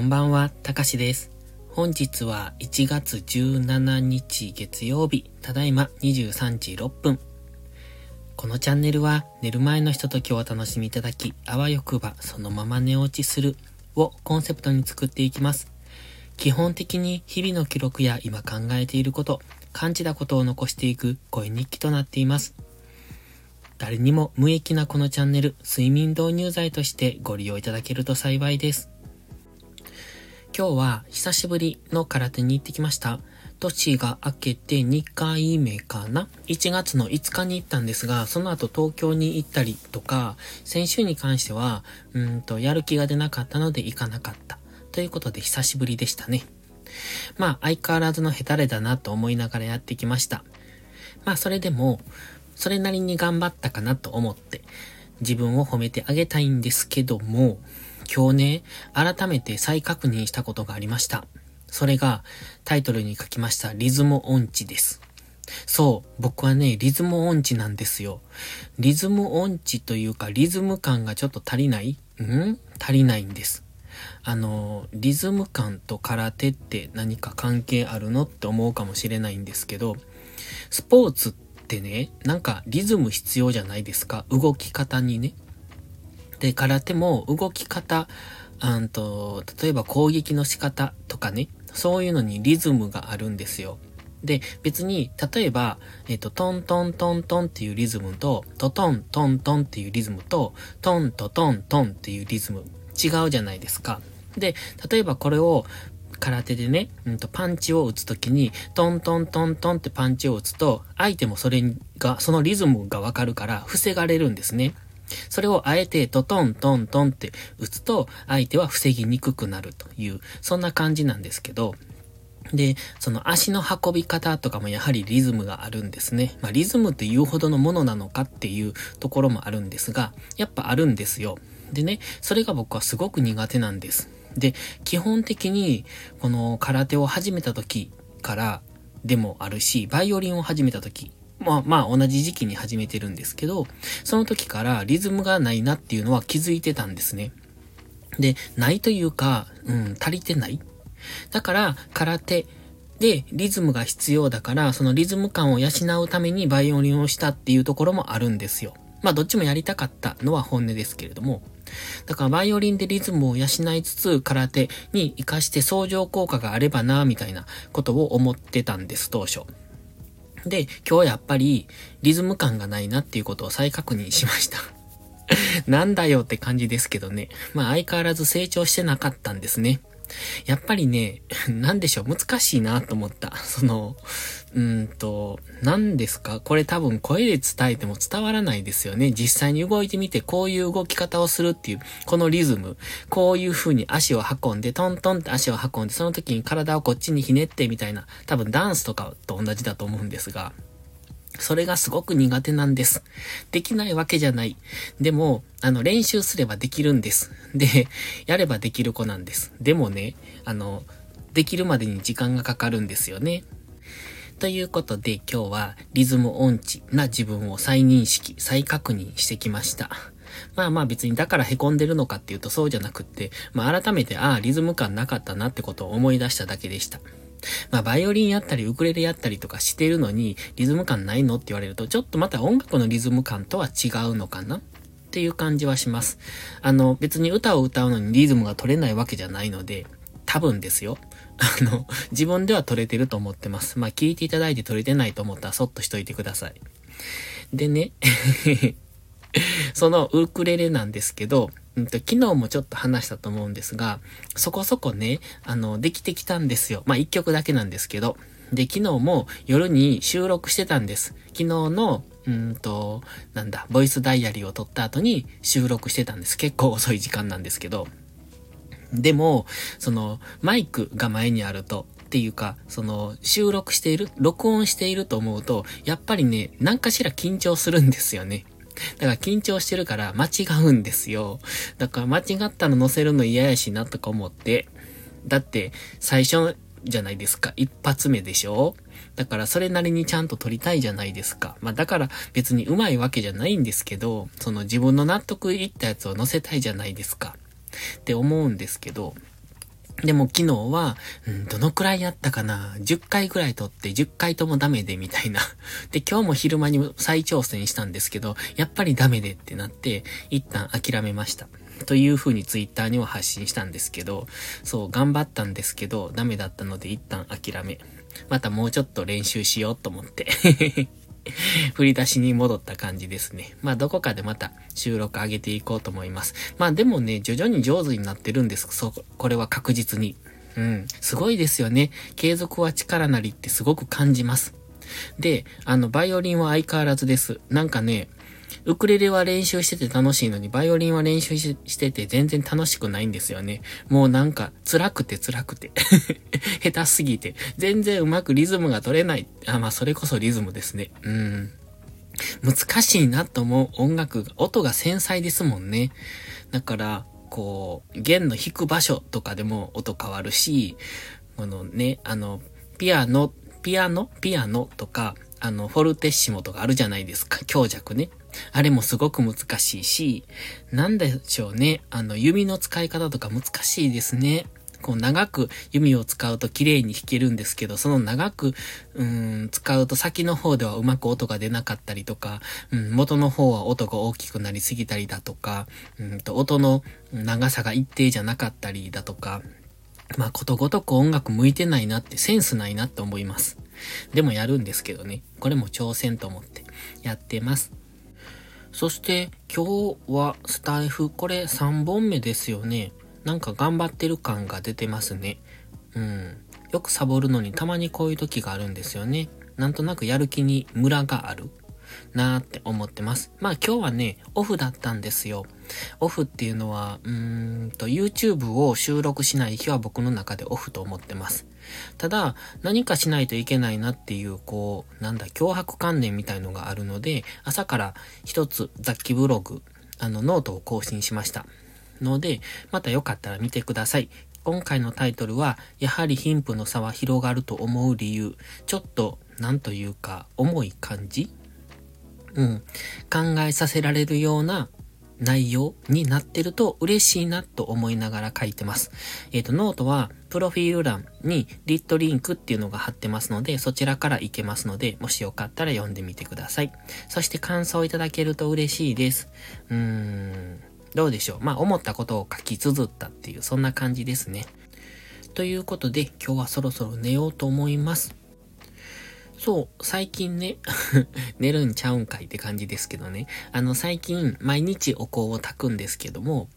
こんばんは、たかしです。本日は1月17日月曜日、ただいま23時6分。このチャンネルは寝る前のひとときをお楽しみいただき、あわよくばそのまま寝落ちするをコンセプトに作っていきます。基本的に日々の記録や今考えていること、感じたことを残していく声日記となっています。誰にも無益なこのチャンネル、睡眠導入剤としてご利用いただけると幸いです。今日は久しぶりの空手に行ってきました。年が明けて2回目かな ?1 月の5日に行ったんですが、その後東京に行ったりとか、先週に関しては、うんと、やる気が出なかったので行かなかった。ということで久しぶりでしたね。まあ、相変わらずのヘタレだなと思いながらやってきました。まあ、それでも、それなりに頑張ったかなと思って、自分を褒めてあげたいんですけども、今日ね、改めて再確認したことがありました。それが、タイトルに書きましたリズム音痴です。そう、僕はね、リズム音痴なんですよ。リズム音痴というか、リズム感がちょっと足りない？ん？足りないんです。あの、リズム感と空手って何か関係あるのって思うかもしれないんですけど、スポーツってね、なんかリズム必要じゃないですか？動き方にね。で、空手も動き方、うんと、例えば攻撃の仕方とかね、そういうのにリズムがあるんですよ。で、別に、例えば、えっ、と、トントントントンっていうリズムと、トトントントンっていうリズムと、トントトントンっていうリズム、違うじゃないですか。で、例えばこれを、空手でね、うんと、パンチを打つときに、トントントントンってパンチを打つと、相手もそれが、そのリズムがわかるから、防がれるんですね。それをあえてトトントントンって打つと相手は防ぎにくくなるという、そんな感じなんですけど、で、その足の運び方とかもやはりリズムがあるんですね。まあリズムって言うほどのものなのかっていうところもあるんですが、やっぱあるんですよ。でね、それが僕はすごく苦手なんです。で、基本的にこの空手を始めた時からでもあるし、バイオリンを始めた時まあまあ同じ時期に始めてるんですけど、その時からリズムがないなっていうのは気づいてたんですね。で、ないというか、うん、足りてない。だから、空手でリズムが必要だから、そのリズム感を養うためにバイオリンをしたっていうところもあるんですよ。まあどっちもやりたかったのは本音ですけれども。だからバイオリンでリズムを養いつつ空手に活かして相乗効果があればな、みたいなことを思ってたんです、当初。で、今日やっぱりリズム感がないなっていうことを再確認しました なんだよって感じですけどね。まあ相変わらず成長してなかったんですね。やっぱりね、なんでしょう、難しいなと思った。その、うんと、何ですか？これ多分声で伝えても伝わらないですよね。実際に動いてみてこういう動き方をするっていう、このリズム。こういう風に足を運んで、トントンって足を運んで、その時に体をこっちにひねってみたいな、多分ダンスとかと同じだと思うんですが、それがすごく苦手なんです。できないわけじゃない。でも、あの、練習すればできるんです。で、やればできる子なんです。でもね、あの、できるまでに時間がかかるんですよね。ということで今日はリズム音痴な自分を再認識、再確認してきました。まあまあ別にだから凹んでるのかっていうとそうじゃなくって、まあ改めてああリズム感なかったなってことを思い出しただけでした。まあバイオリンやったりウクレレやったりとかしてるのにリズム感ないのって言われるとちょっとまた音楽のリズム感とは違うのかな？っていう感じはします。あの別に歌を歌うのにリズムが取れないわけじゃないので、多分ですよ。あの、自分では撮れてると思ってます。まあ、聞いていただいて撮れてないと思ったらそっとしといてください。でね、そのウクレレなんですけど、うんと、昨日もちょっと話したと思うんですが、そこそこね、あの、できてきたんですよ。まあ、一曲だけなんですけど。で、昨日も夜に収録してたんです。昨日の、うんと、なんだ、ボイスダイアリーを撮った後に収録してたんです。結構遅い時間なんですけど。でも、その、マイクが前にあると、っていうか、その、収録している、録音していると思うと、やっぱりね、何かしら緊張するんですよね。だから緊張してるから間違うんですよ。だから間違ったの載せるの嫌やしなとか思って。だって、最初じゃないですか。一発目でしょだからそれなりにちゃんと撮りたいじゃないですか。まあだから別に上手いわけじゃないんですけど、その自分の納得いったやつを載せたいじゃないですか。って思うんですけど、でも昨日は、うん、どのくらいやったかな ?10 回ぐらい撮って10回ともダメでみたいな。で、今日も昼間に再挑戦したんですけど、やっぱりダメでってなって、一旦諦めました。という風にツイッターには発信したんですけど、そう、頑張ったんですけど、ダメだったので一旦諦め。またもうちょっと練習しようと思って 振り出しに戻った感じですね。まあどこかでまた収録上げていこうと思います。まあでもね、徐々に上手になってるんです。そう、これは確実に。うん。すごいですよね。継続は力なりってすごく感じます。で、あの、バイオリンは相変わらずです。なんかね、ウクレレは練習してて楽しいのに、バイオリンは練習してて全然楽しくないんですよね。もうなんか、辛くて辛くて。下手すぎて。全然うまくリズムが取れない。あ、まあ、それこそリズムですね。うん。難しいなと思う音楽が、音が繊細ですもんね。だから、こう、弦の弾く場所とかでも音変わるし、このね、あの、ピアノ、ピアノ？ピアノとか、あの、フォルテッシモとかあるじゃないですか。強弱ね。あれもすごく難しいし、なんでしょうね。あの、弓の使い方とか難しいですね。こう長く弓を使うと綺麗に弾けるんですけど、その長く、うん、使うと先の方ではうまく音が出なかったりとか、うん、元の方は音が大きくなりすぎたりだとか、うんと音の長さが一定じゃなかったりだとか、まあことごとく音楽向いてないなって、センスないなって思います。でもやるんですけどね。これも挑戦と思ってやってます。そして今日はスタイフ、これ3本目ですよね。なんか頑張ってる感が出てますね。うん。よくサボるのにたまにこういう時があるんですよね。なんとなくやる気にムラがある。なーって思ってます。まあ今日はね、オフだったんですよ。オフっていうのは、うーんと YouTube を収録しない日は僕の中でオフと思ってます。ただ、何かしないといけないなっていう、こう、なんだ、強迫観念みたいのがあるので、朝から一つ雑記ブログ、あの、ノートを更新しました。ので、またよかったら見てください。今回のタイトルは、やはり貧富の差は広がると思う理由。ちょっと、なんというか、重い感じ？うん。考えさせられるような内容になってると嬉しいなと思いながら書いてます。えっ、ー、と、ノートは、プロフィール欄にリットリンクっていうのが貼ってますので、そちらから行けますので、もしよかったら読んでみてください。そして感想いただけると嬉しいです。うーん、どうでしょう。まあ、思ったことを書き綴ったっていう、そんな感じですね。ということで、今日はそろそろ寝ようと思います。そう、最近ね 寝るんちゃうんかいって感じですけどね。あの、最近、毎日お香を炊くんですけども、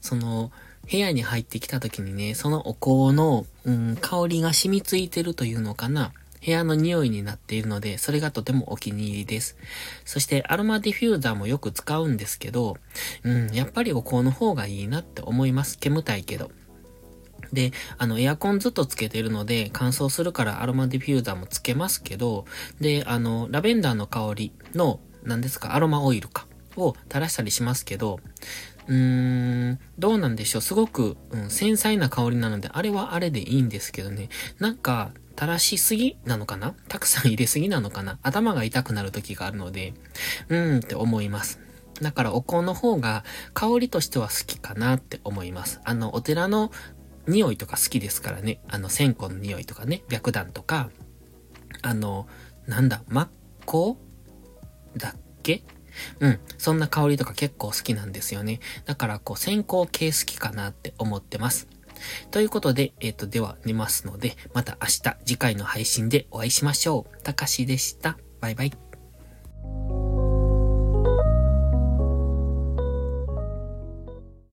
その、部屋に入ってきた時にね、そのお香の、うん、香りが染みついてるというのかな。部屋の匂いになっているので、それがとてもお気に入りです。そして、アロマディフューザーもよく使うんですけど、うん、やっぱりお香の方がいいなって思います。煙たいけど。で、あの、エアコンずっとつけてるので、乾燥するからアロマディフューザーもつけますけど、で、あの、ラベンダーの香りの、何ですか、アロマオイルか、を垂らしたりしますけど、うーん、どうなんでしょう。すごく、うん、繊細な香りなので、あれはあれでいいんですけどね。なんか、垂らしすぎなのかな？たくさん入れすぎなのかな？頭が痛くなる時があるので、うーんって思います。だからお香の方が香りとしては好きかなって思います。あの、お寺の匂いとか好きですからね。あの、線香の匂いとかね、白檀とか、あの、なんだ、真っ向だっけ？うん。そんな香りとか結構好きなんですよね。だから、こう、線香系好きかなって思ってます。ということで、えっ、ー、と、では寝ますので、また明日、次回の配信でお会いしましょう。たかしでした。バイバイ。